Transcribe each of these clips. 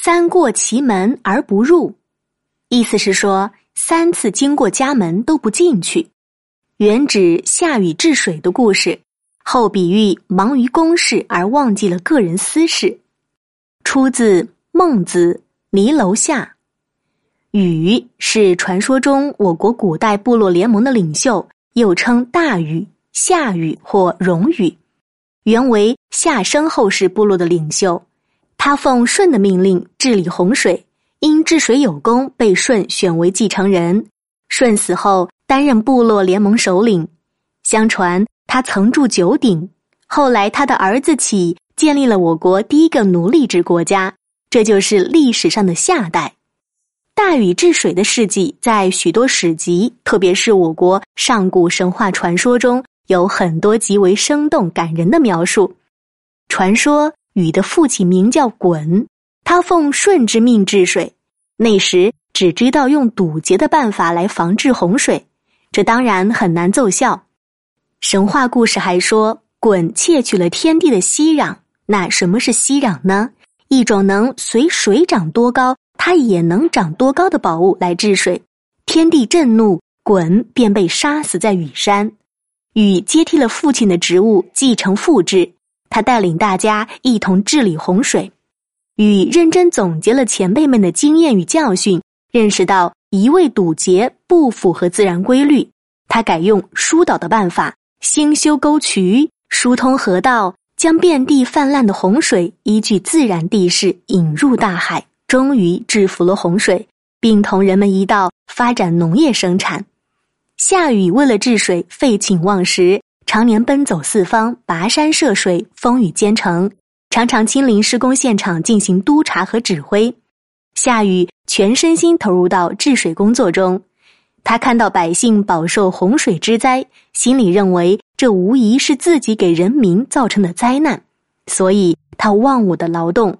三过其门而不入，意思是说三次经过家门都不进去，原指夏禹治水的故事，后比喻忙于公事而忘记了个人私事。出自《孟子·离楼下》。禹是传说中我国古代部落联盟的领袖，又称大禹、夏禹或荣禹，原为夏商后世部落的领袖。他奉舜的命令治理洪水，因治水有功，被舜选为继承人。舜死后，担任部落联盟首领。相传他曾住九鼎，后来他的儿子启建立了我国第一个奴隶制国家，这就是历史上的夏代。大禹治水的事迹，在许多史籍，特别是我国上古神话传说中，有很多极为生动感人的描述。传说禹的父亲名叫鲧，他奉舜之命治水，那时只知道用堵截的办法来防治洪水，这当然很难奏效。神话故事还说，鲧窃取了天地的息壤。那什么是息壤呢？一种能随水涨多高。它也能长多高的宝物来治水，天地震怒，鲧便被杀死在羽山。禹接替了父亲的职务，继承父志。他带领大家一同治理洪水。禹认真总结了前辈们的经验与教训，认识到一味堵截不符合自然规律。他改用疏导的办法，兴修沟渠，疏通河道，将遍地泛滥的洪水依据自然地势引入大海。终于制服了洪水，并同人们一道发展农业生产。夏禹为了治水废寝忘食，常年奔走四方，跋山涉水，风雨兼程，常常亲临施工现场进行督查和指挥。夏禹全身心投入到治水工作中，他看到百姓饱受洪水之灾，心里认为这无疑是自己给人民造成的灾难，所以他忘我的劳动。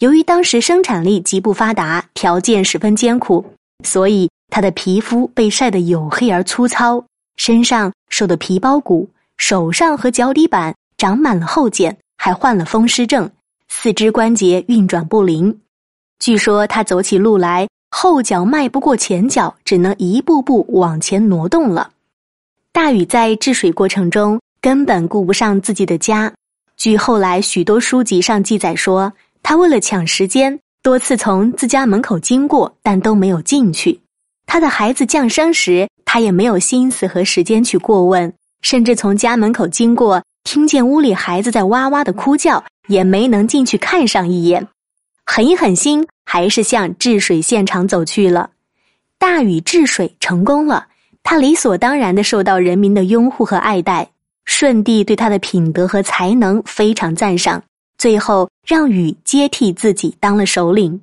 由于当时生产力极不发达，条件十分艰苦，所以他的皮肤被晒得黝黑而粗糙，身上瘦得皮包骨，手上和脚底板长满了厚茧，还患了风湿症，四肢关节运转不灵。据说他走起路来，后脚迈不过前脚，只能一步步往前挪动了。大禹在治水过程中根本顾不上自己的家，据后来许多书籍上记载说。他为了抢时间，多次从自家门口经过，但都没有进去。他的孩子降生时，他也没有心思和时间去过问，甚至从家门口经过，听见屋里孩子在哇哇的哭叫，也没能进去看上一眼。狠一狠心，还是向治水现场走去了。大禹治水成功了，他理所当然的受到人民的拥护和爱戴。舜帝对他的品德和才能非常赞赏。最后，让禹接替自己当了首领。